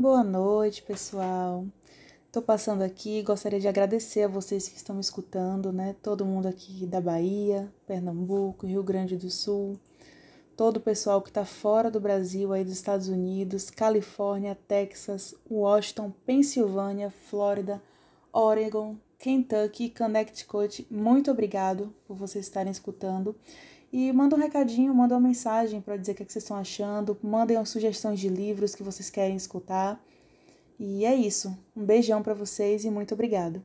Boa noite, pessoal. Estou passando aqui, gostaria de agradecer a vocês que estão me escutando, né? Todo mundo aqui da Bahia, Pernambuco, Rio Grande do Sul, todo o pessoal que está fora do Brasil, aí dos Estados Unidos, Califórnia, Texas, Washington, Pensilvânia, Flórida, Oregon, Kentucky, Connecticut. Muito obrigado por vocês estarem escutando. E manda um recadinho, manda uma mensagem para dizer o que, é que vocês estão achando. Mandem sugestões de livros que vocês querem escutar. E é isso. Um beijão para vocês e muito obrigado.